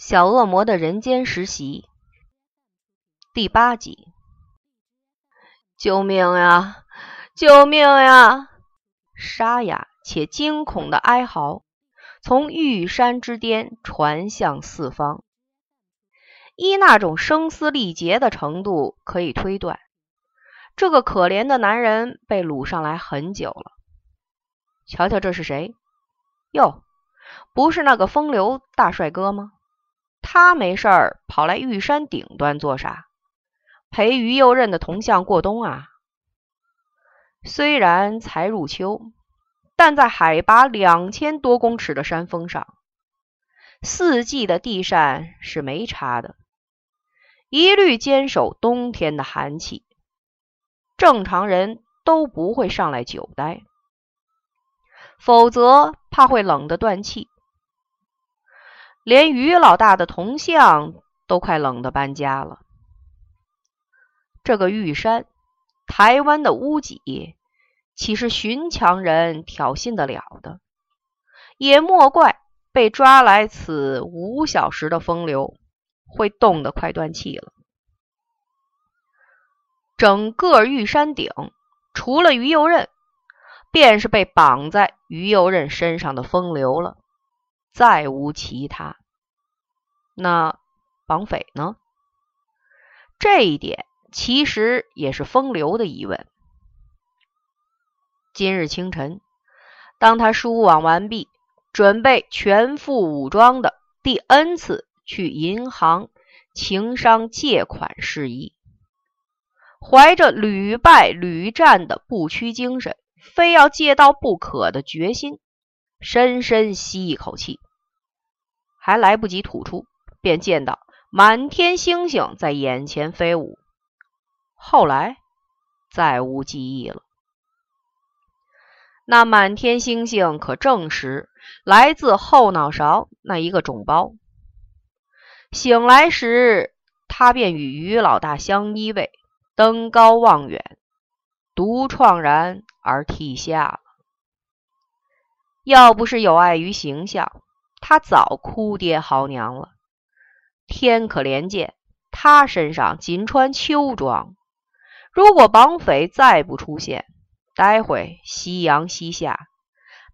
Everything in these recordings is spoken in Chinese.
小恶魔的人间实习第八集。救命呀！救命呀！沙哑且惊恐的哀嚎从玉山之巅传向四方。依那种声嘶力竭的程度，可以推断，这个可怜的男人被掳上来很久了。瞧瞧，这是谁？哟，不是那个风流大帅哥吗？他没事儿跑来玉山顶端做啥？陪于右任的铜像过冬啊？虽然才入秋，但在海拔两千多公尺的山峰上，四季的地扇是没差的。一律坚守冬天的寒气，正常人都不会上来久待，否则怕会冷得断气。连于老大的铜像都快冷得搬家了。这个玉山，台湾的屋脊，岂是寻常人挑衅得了的？也莫怪被抓来此五小时的风流。会冻得快断气了。整个玉山顶，除了于右任，便是被绑在于右任身上的风流了，再无其他。那绑匪呢？这一点其实也是风流的疑问。今日清晨，当他输网完毕，准备全副武装的第 N 次。去银行情商借款事宜，怀着屡败屡战的不屈精神，非要借到不可的决心，深深吸一口气，还来不及吐出，便见到满天星星在眼前飞舞。后来再无记忆了。那满天星星可证实来自后脑勺那一个肿包。醒来时，他便与于老大相依偎，登高望远，独怆然而涕下了。要不是有碍于形象，他早哭爹嚎娘了。天可怜见，他身上仅穿秋装。如果绑匪再不出现，待会夕阳西下，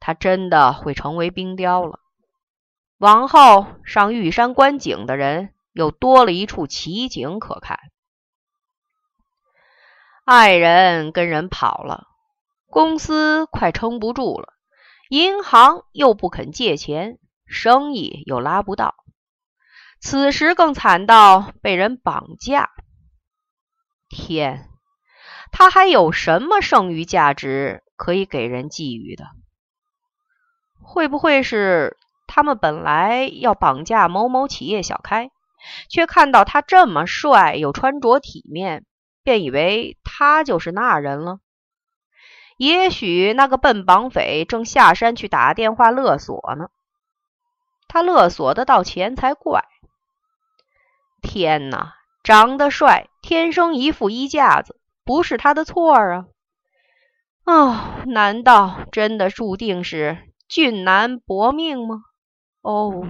他真的会成为冰雕了。往后上玉山观景的人又多了一处奇景可看。爱人跟人跑了，公司快撑不住了，银行又不肯借钱，生意又拉不到。此时更惨到被人绑架。天，他还有什么剩余价值可以给人觊觎的？会不会是？他们本来要绑架某某企业小开，却看到他这么帅又穿着体面，便以为他就是那人了。也许那个笨绑匪正下山去打电话勒索呢。他勒索得到钱才怪！天哪，长得帅，天生一副衣架子，不是他的错啊！哦，难道真的注定是俊男薄命吗？哦，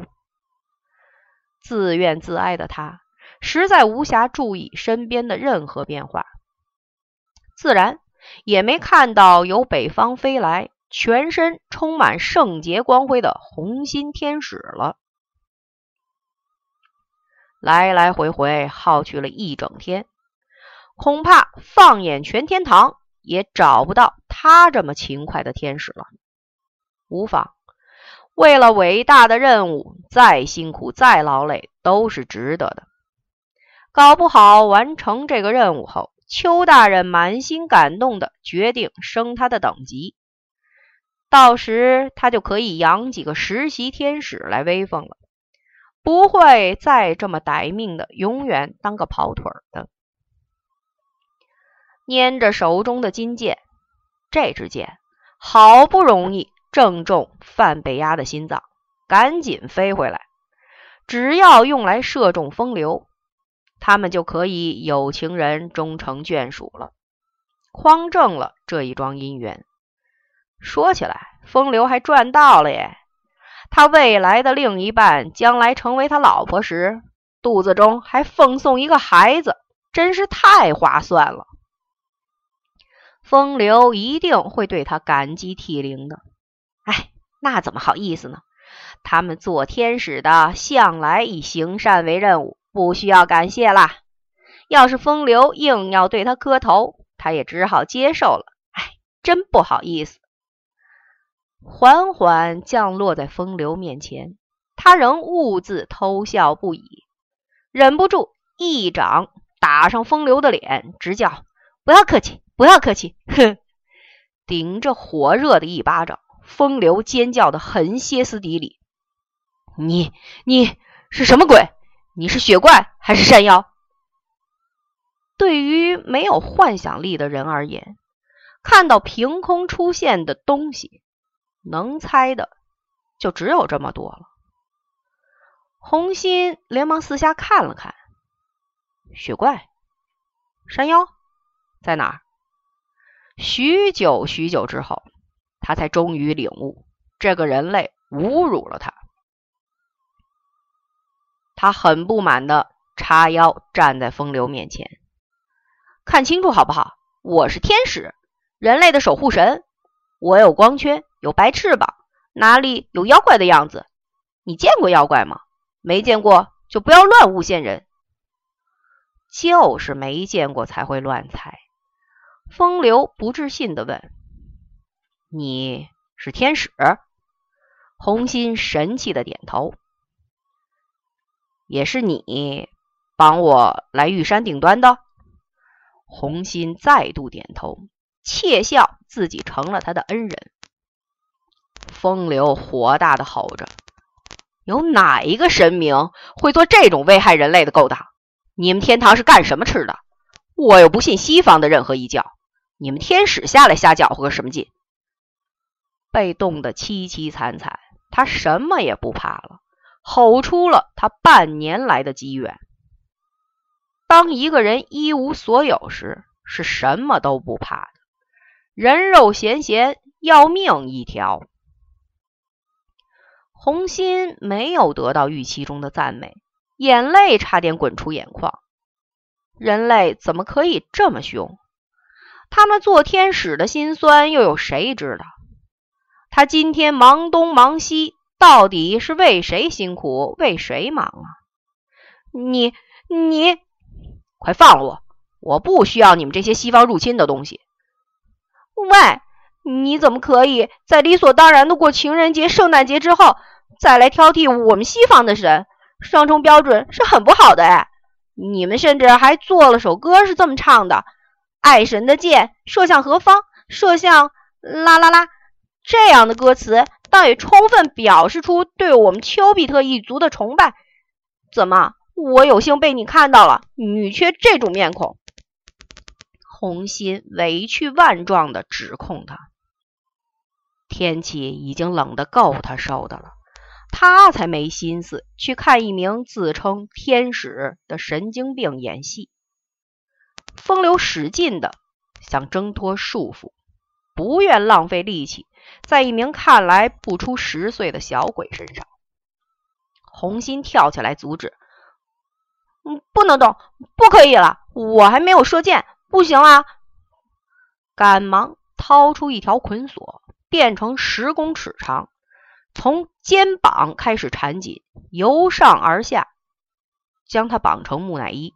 自怨自哀的他实在无暇注意身边的任何变化，自然也没看到由北方飞来、全身充满圣洁光辉的红心天使了。来来回回耗去了一整天，恐怕放眼全天堂也找不到他这么勤快的天使了。无妨。为了伟大的任务，再辛苦再劳累都是值得的。搞不好完成这个任务后，邱大人满心感动的决定升他的等级，到时他就可以养几个实习天使来威风了，不会再这么歹命的永远当个跑腿的。捏着手中的金剑，这支箭好不容易。正中范北鸭的心脏，赶紧飞回来。只要用来射中风流，他们就可以有情人终成眷属了，匡正了这一桩姻缘。说起来，风流还赚到了耶！他未来的另一半将来成为他老婆时，肚子中还奉送一个孩子，真是太划算了。风流一定会对他感激涕零的。哎，那怎么好意思呢？他们做天使的向来以行善为任务，不需要感谢啦。要是风流硬要对他磕头，他也只好接受了。哎，真不好意思。缓缓降落在风流面前，他仍兀自偷笑不已，忍不住一掌打上风流的脸，直叫：“不要客气，不要客气！”哼，顶着火热的一巴掌，风流尖叫的很歇斯底里：“你你是什么鬼？你是雪怪还是山妖？”对于没有幻想力的人而言，看到凭空出现的东西。能猜的就只有这么多了。红心连忙四下看了看，雪怪、山妖在哪儿？许久许久之后，他才终于领悟，这个人类侮辱了他。他很不满的叉腰站在风流面前，看清楚好不好？我是天使，人类的守护神，我有光圈。有白翅膀，哪里有妖怪的样子？你见过妖怪吗？没见过就不要乱诬陷人。就是没见过才会乱猜。风流不置信的问：“你是天使？”红心神气的点头。也是你帮我来玉山顶端的？红心再度点头，窃笑自己成了他的恩人。风流火大的吼着：“有哪一个神明会做这种危害人类的勾当？你们天堂是干什么吃的？我又不信西方的任何一教，你们天使下来瞎搅和个什么劲？”被冻得凄凄惨惨，他什么也不怕了，吼出了他半年来的积怨。当一个人一无所有时，是什么都不怕的，人肉咸咸，要命一条。红心没有得到预期中的赞美，眼泪差点滚出眼眶。人类怎么可以这么凶？他们做天使的心酸，又有谁知道？他今天忙东忙西，到底是为谁辛苦，为谁忙啊？你你，快放了我！我不需要你们这些西方入侵的东西。喂，你怎么可以在理所当然的过情人节、圣诞节之后？再来挑剔我们西方的神，双重标准是很不好的哎！你们甚至还做了首歌，是这么唱的：“爱神的箭射向何方？射向啦啦啦！”这样的歌词倒也充分表示出对我们丘比特一族的崇拜。怎么，我有幸被你看到了？女缺这种面孔，红心委屈万状的指控他。天气已经冷得够他受的了。他才没心思去看一名自称天使的神经病演戏。风流使劲的想挣脱束缚，不愿浪费力气在一名看来不出十岁的小鬼身上。红心跳起来阻止：“嗯，不能动，不可以了，我还没有射箭，不行啊！”赶忙掏出一条捆锁，变成十公尺长。从肩膀开始缠紧，由上而下将它绑成木乃伊，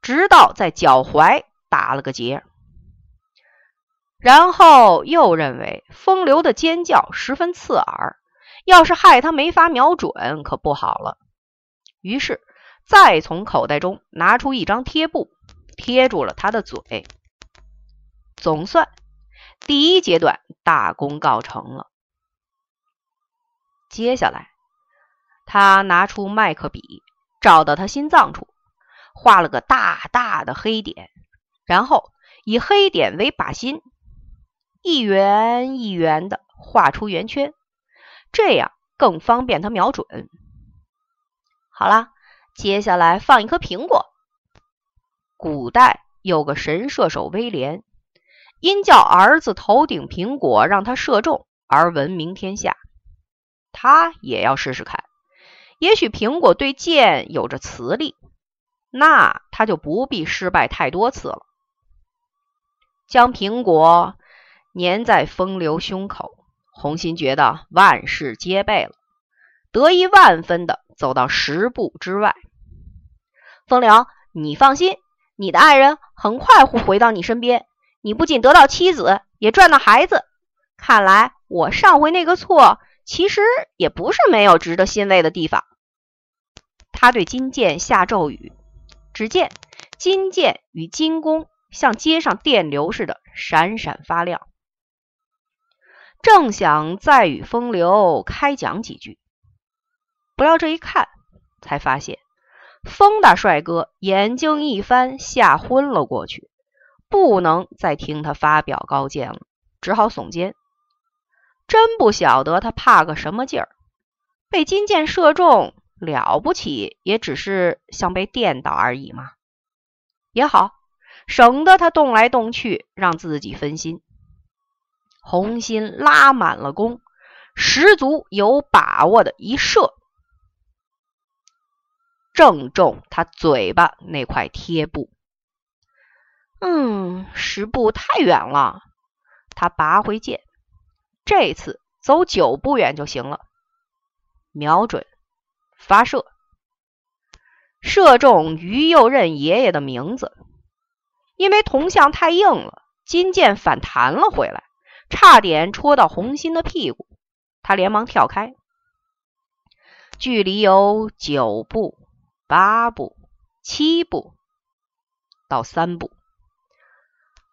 直到在脚踝打了个结。然后又认为风流的尖叫十分刺耳，要是害他没法瞄准，可不好了。于是再从口袋中拿出一张贴布，贴住了他的嘴。总算第一阶段大功告成了。接下来，他拿出麦克笔，照到他心脏处，画了个大大的黑点，然后以黑点为靶心，一圆一圆的画出圆圈，这样更方便他瞄准。好了，接下来放一颗苹果。古代有个神射手威廉，因叫儿子头顶苹果让他射中而闻名天下。他也要试试看。也许苹果对剑有着磁力，那他就不必失败太多次了。将苹果粘在风流胸口，红心觉得万事皆备了，得意万分的走到十步之外。风流，你放心，你的爱人很快会回到你身边。你不仅得到妻子，也赚到孩子。看来我上回那个错，其实也不是没有值得欣慰的地方。他对金剑下咒语，只见金剑与金弓像街上电流似的闪闪发亮。正想再与风流开讲几句，不料这一看，才发现风大帅哥眼睛一翻，吓昏了过去，不能再听他发表高见了，只好耸肩。真不晓得他怕个什么劲儿，被金箭射中。了不起，也只是像被电倒而已嘛。也好，省得他动来动去，让自己分心。红心拉满了弓，十足有把握的一射，正中他嘴巴那块贴布。嗯，十步太远了，他拔回剑，这次走九步远就行了。瞄准。发射，射中于右任爷爷的名字。因为铜像太硬了，金剑反弹了回来，差点戳到红心的屁股。他连忙跳开，距离有九步、八步、七步到三步，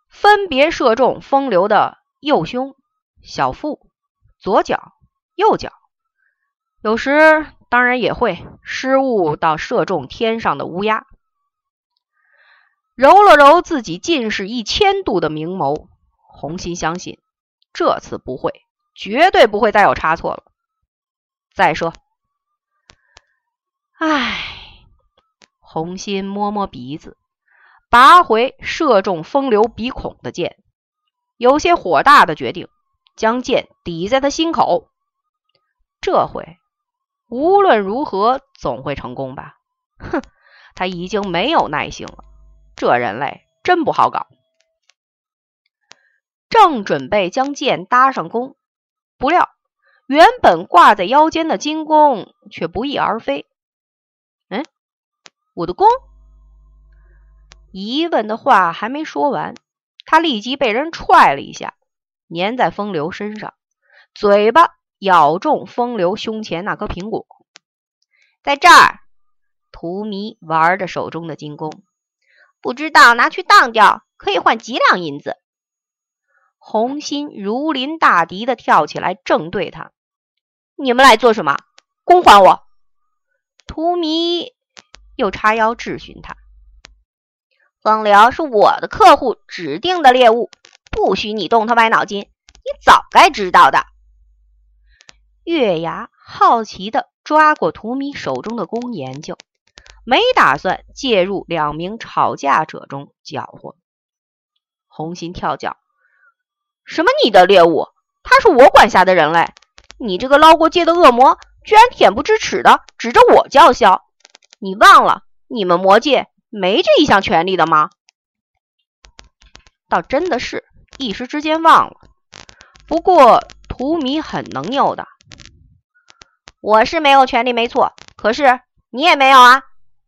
分别射中风流的右胸、小腹、左脚、右脚。有时。当然也会失误到射中天上的乌鸦。揉了揉自己近视一千度的明眸，红心相信这次不会，绝对不会再有差错了。再说，唉，红心摸摸鼻子，拔回射中风流鼻孔的箭，有些火大的决定将剑抵在他心口。这回。无论如何，总会成功吧？哼，他已经没有耐性了。这人类真不好搞。正准备将剑搭上弓，不料原本挂在腰间的金弓却不翼而飞。嗯，我的弓？疑问的话还没说完，他立即被人踹了一下，粘在风流身上，嘴巴。咬中风流胸前那颗苹果，在这儿。荼蘼玩着手中的金弓，不知道拿去当掉可以换几两银子。红心如临大敌的跳起来，正对他：“你们来做什么？弓还我！”荼蘼又叉腰质询他：“风流是我的客户，指定的猎物，不许你动他歪脑筋。你早该知道的。”月牙好奇地抓过荼蘼手中的弓研究，没打算介入两名吵架者中搅和。红心跳脚：“什么你的猎物？他是我管辖的人类！你这个捞过界的恶魔，居然恬不知耻的指着我叫嚣！你忘了你们魔界没这一项权利的吗？”倒真的是一时之间忘了。不过荼蘼很能拗的。我是没有权利，没错。可是你也没有啊。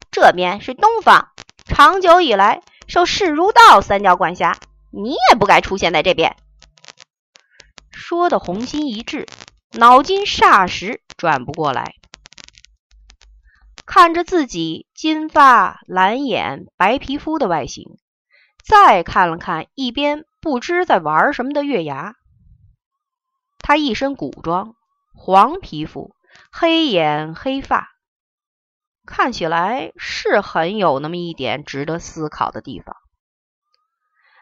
这边是东方，长久以来受世如道三教管辖，你也不该出现在这边。说的红心一滞，脑筋霎时转不过来。看着自己金发蓝眼、白皮肤的外形，再看了看一边不知在玩什么的月牙，他一身古装，黄皮肤。黑眼黑发，看起来是很有那么一点值得思考的地方。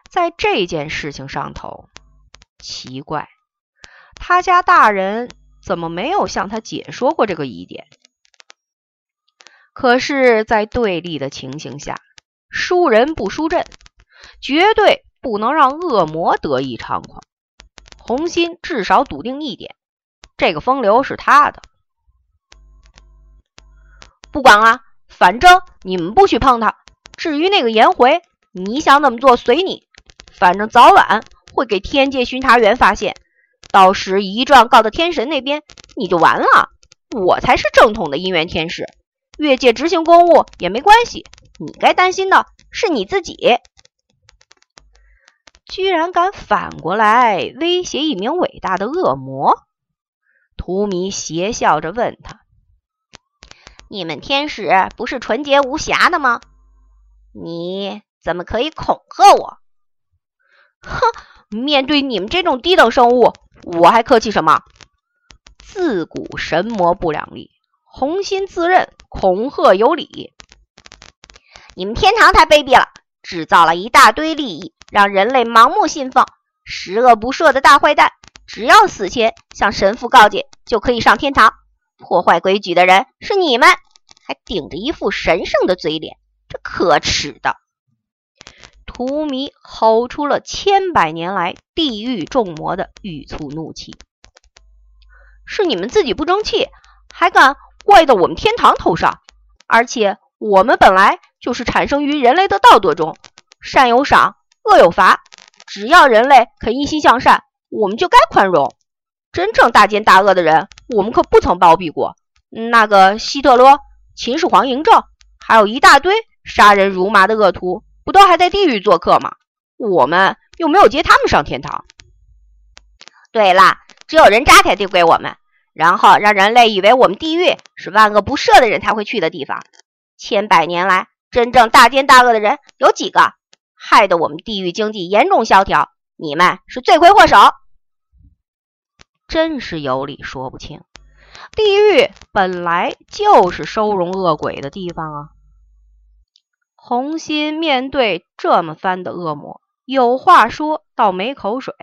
在这件事情上头，奇怪，他家大人怎么没有向他解说过这个疑点？可是，在对立的情形下，输人不输阵，绝对不能让恶魔得意猖狂。红心至少笃定一点：这个风流是他的。不管啊，反正你们不许碰他。至于那个颜回，你想怎么做随你，反正早晚会给天界巡查员发现，到时一状告到天神那边，你就完了。我才是正统的姻缘天使，越界执行公务也没关系。你该担心的是你自己，居然敢反过来威胁一名伟大的恶魔。荼蘼邪笑着问他：“你们天使不是纯洁无瑕的吗？你怎么可以恐吓我？” 哼，面对你们这种低等生物，我还客气什么？自古神魔不两立，红心自认恐吓有理。你们天堂太卑鄙了，制造了一大堆利益，让人类盲目信奉，十恶不赦的大坏蛋。只要死前向神父告诫，就可以上天堂。破坏规矩的人是你们，还顶着一副神圣的嘴脸，这可耻的！荼蘼吼出了千百年来地狱众魔的郁促怒气。是你们自己不争气，还敢怪到我们天堂头上？而且我们本来就是产生于人类的道德中，善有赏，恶有罚。只要人类肯一心向善，我们就该宽容。真正大奸大恶的人，我们可不曾包庇过。那个希特勒、秦始皇嬴政，还有一大堆杀人如麻的恶徒，不都还在地狱做客吗？我们又没有接他们上天堂。对了。只有人渣才丢给我们，然后让人类以为我们地狱是万恶不赦的人才会去的地方。千百年来，真正大奸大恶的人有几个？害得我们地狱经济严重萧条，你们是罪魁祸首。真是有理说不清。地狱本来就是收容恶鬼的地方啊！红心面对这么番的恶魔，有话说到没口水。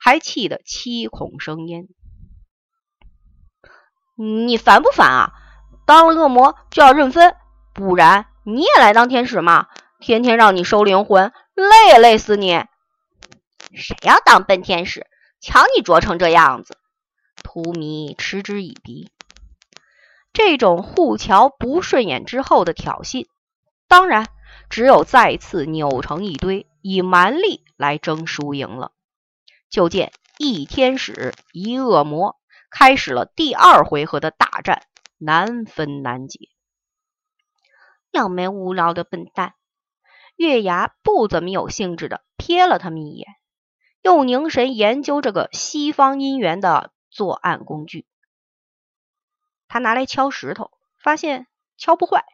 还气得七孔生烟，你烦不烦啊？当了恶魔就要认分，不然你也来当天使嘛？天天让你收灵魂，累也累死你！谁要当笨天使？瞧你拙成这样子！荼蘼嗤之以鼻。这种互瞧不顺眼之后的挑衅，当然只有再次扭成一堆，以蛮力来争输赢了。就见一天使一恶魔开始了第二回合的大战，难分难解。两枚无聊的笨蛋，月牙不怎么有兴致的瞥了他们一眼，又凝神研究这个西方姻缘的作案工具。他拿来敲石头，发现敲不坏；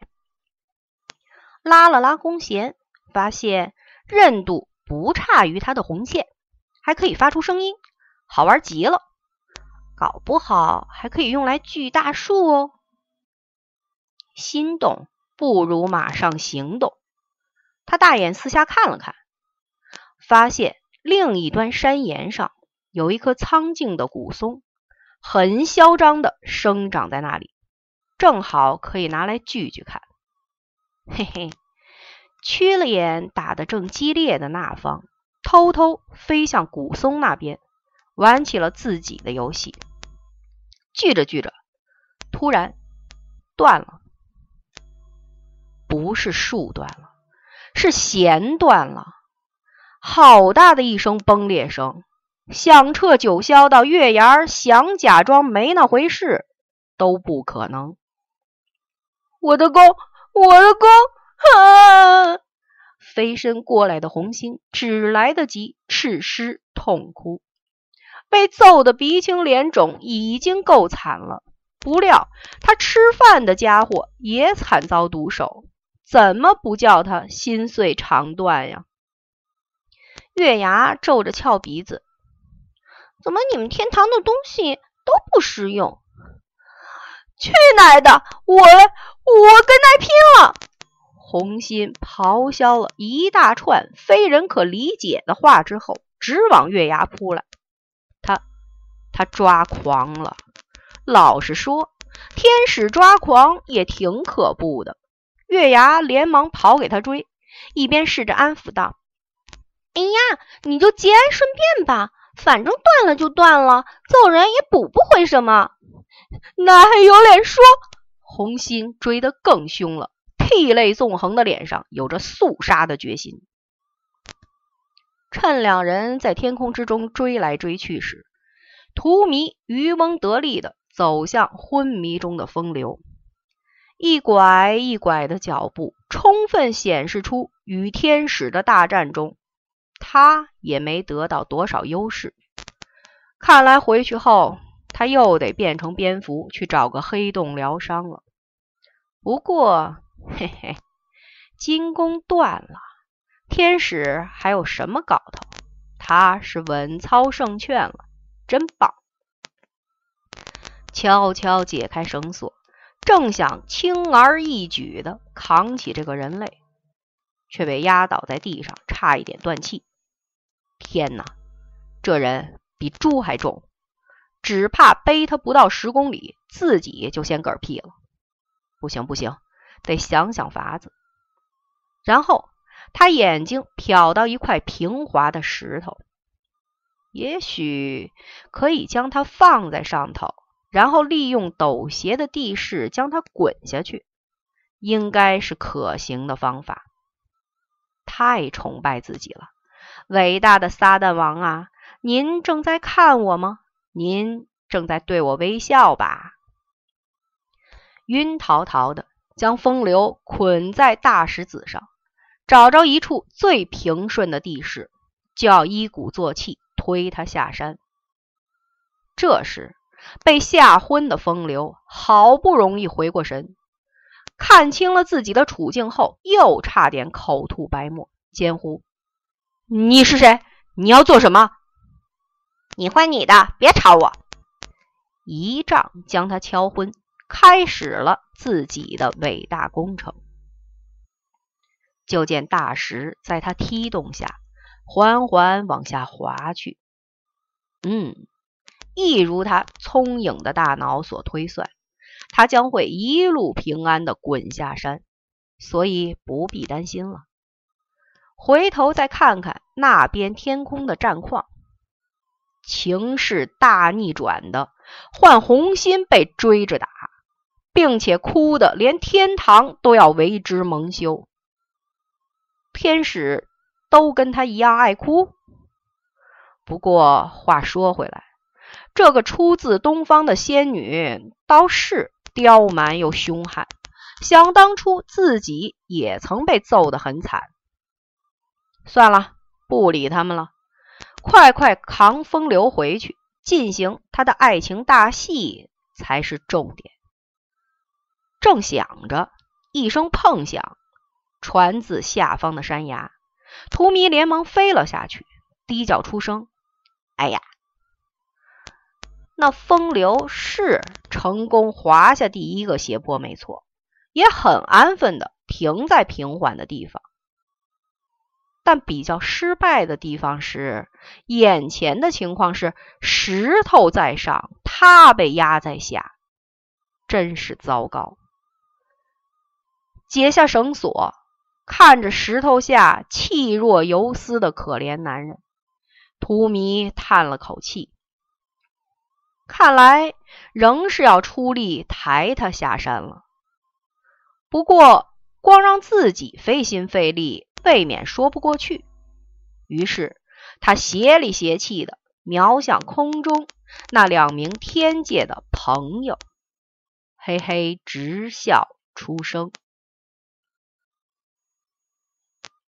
拉了拉弓弦，发现韧度不差于他的红线。还可以发出声音，好玩极了。搞不好还可以用来锯大树哦。心动不如马上行动。他大眼四下看了看，发现另一端山岩上有一棵苍劲的古松，很嚣张的生长在那里，正好可以拿来锯锯看。嘿嘿，缺了眼打得正激烈的那方。偷偷飞向古松那边，玩起了自己的游戏。锯着锯着，突然断了，不是树断了，是弦断了。好大的一声崩裂声，响彻九霄，到月牙想假装没那回事都不可能。我的弓，我的弓，啊！飞身过来的红星只来得及赤尸痛哭，被揍得鼻青脸肿，已经够惨了。不料他吃饭的家伙也惨遭毒手，怎么不叫他心碎肠断呀？月牙皱着翘鼻子，怎么你们天堂的东西都不实用？去奶的，我我跟他拼了！红心咆哮了一大串非人可理解的话之后，直往月牙扑来。他他抓狂了。老实说，天使抓狂也挺可怖的。月牙连忙跑给他追，一边试着安抚道：“哎呀，你就节哀顺变吧，反正断了就断了，揍人也补不回什么。”那还有脸说？红心追得更凶了，涕泪纵横的脸上有着肃杀的决心。趁两人在天空之中追来追去时，荼蘼渔翁得利的走向昏迷中的风流，一拐一拐的脚步，充分显示出与天使的大战中，他也没得到多少优势。看来回去后，他又得变成蝙蝠去找个黑洞疗伤了。不过，嘿嘿，金弓断了。天使还有什么搞头？他是稳操胜券了，真棒！悄悄解开绳索，正想轻而易举的扛起这个人类，却被压倒在地上，差一点断气。天哪，这人比猪还重，只怕背他不到十公里，自己就先嗝屁了。不行不行，得想想法子。然后。他眼睛瞟到一块平滑的石头，也许可以将它放在上头，然后利用陡斜的地势将它滚下去，应该是可行的方法。太崇拜自己了，伟大的撒旦王啊！您正在看我吗？您正在对我微笑吧？晕陶陶的，将风流捆在大石子上。找着一处最平顺的地势，就要一鼓作气推他下山。这时，被吓昏的风流好不容易回过神，看清了自己的处境后，又差点口吐白沫，尖呼：“你是谁？你要做什么？你换你的，别吵我！”一杖将他敲昏，开始了自己的伟大工程。就见大石在他踢动下，缓缓往下滑去。嗯，一如他聪颖的大脑所推算，他将会一路平安的滚下山，所以不必担心了。回头再看看那边天空的战况，情势大逆转的，换红心被追着打，并且哭的连天堂都要为之蒙羞。天使都跟他一样爱哭。不过话说回来，这个出自东方的仙女倒是刁蛮又凶悍。想当初自己也曾被揍得很惨。算了，不理他们了，快快扛风流回去，进行他的爱情大戏才是重点。正想着，一声碰响。传自下方的山崖，荼蘼连忙飞了下去，低叫出声：“哎呀！”那风流是成功滑下第一个斜坡，没错，也很安分的停在平缓的地方。但比较失败的地方是，眼前的情况是石头在上，他被压在下，真是糟糕。解下绳索。看着石头下气若游丝的可怜男人，荼蘼叹了口气。看来仍是要出力抬他下山了。不过，光让自己费心费力，未免说不过去。于是，他邪里邪气的瞄向空中那两名天界的朋友，嘿嘿直笑出声。